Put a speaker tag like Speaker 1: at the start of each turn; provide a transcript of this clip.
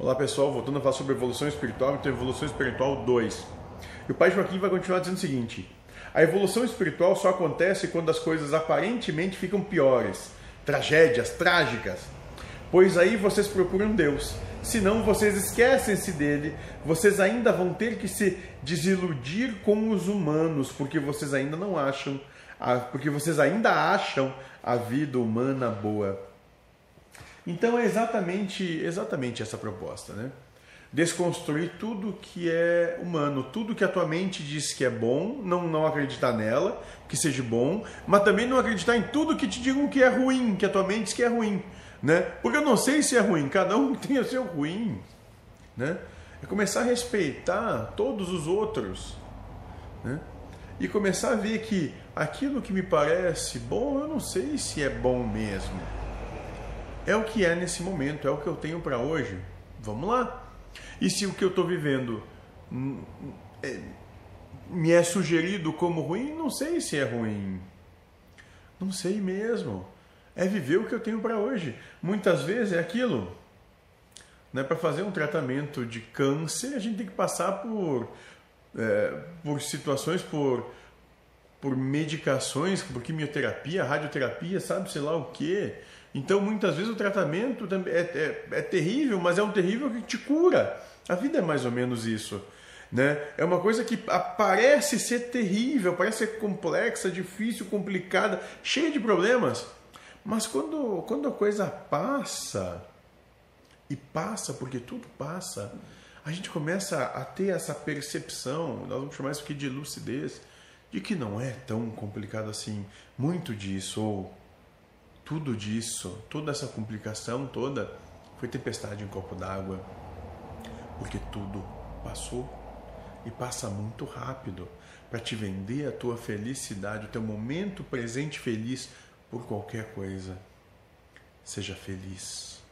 Speaker 1: Olá pessoal, voltando a falar sobre evolução espiritual, então evolução espiritual 2. E o Pai Joaquim vai continuar dizendo o seguinte: a evolução espiritual só acontece quando as coisas aparentemente ficam piores, tragédias, trágicas. Pois aí vocês procuram Deus. Senão vocês esquecem-se dele, vocês ainda vão ter que se desiludir com os humanos, porque vocês ainda não acham, porque vocês ainda acham a vida humana boa. Então é exatamente, exatamente essa proposta, né? Desconstruir tudo que é humano, tudo que a tua mente diz que é bom, não, não acreditar nela, que seja bom, mas também não acreditar em tudo que te digam que é ruim, que a tua mente diz que é ruim, né? Porque eu não sei se é ruim, cada um tem o seu ruim, né? É começar a respeitar todos os outros, né? E começar a ver que aquilo que me parece bom, eu não sei se é bom mesmo é o que é nesse momento, é o que eu tenho para hoje. Vamos lá. E se o que eu estou vivendo hum, é, me é sugerido como ruim, não sei se é ruim. Não sei mesmo. É viver o que eu tenho para hoje. Muitas vezes é aquilo. Né? Para fazer um tratamento de câncer, a gente tem que passar por, é, por situações, por, por medicações, por quimioterapia, radioterapia, sabe, sei lá o que então, muitas vezes o tratamento é, é, é terrível, mas é um terrível que te cura. A vida é mais ou menos isso. Né? É uma coisa que parece ser terrível, parece ser complexa, difícil, complicada, cheia de problemas. Mas quando, quando a coisa passa, e passa porque tudo passa, a gente começa a ter essa percepção, nós vamos chamar isso aqui de lucidez, de que não é tão complicado assim. Muito disso, ou tudo disso, toda essa complicação toda, foi tempestade em copo d'água. Porque tudo passou e passa muito rápido para te vender a tua felicidade, o teu momento presente feliz por qualquer coisa. Seja feliz.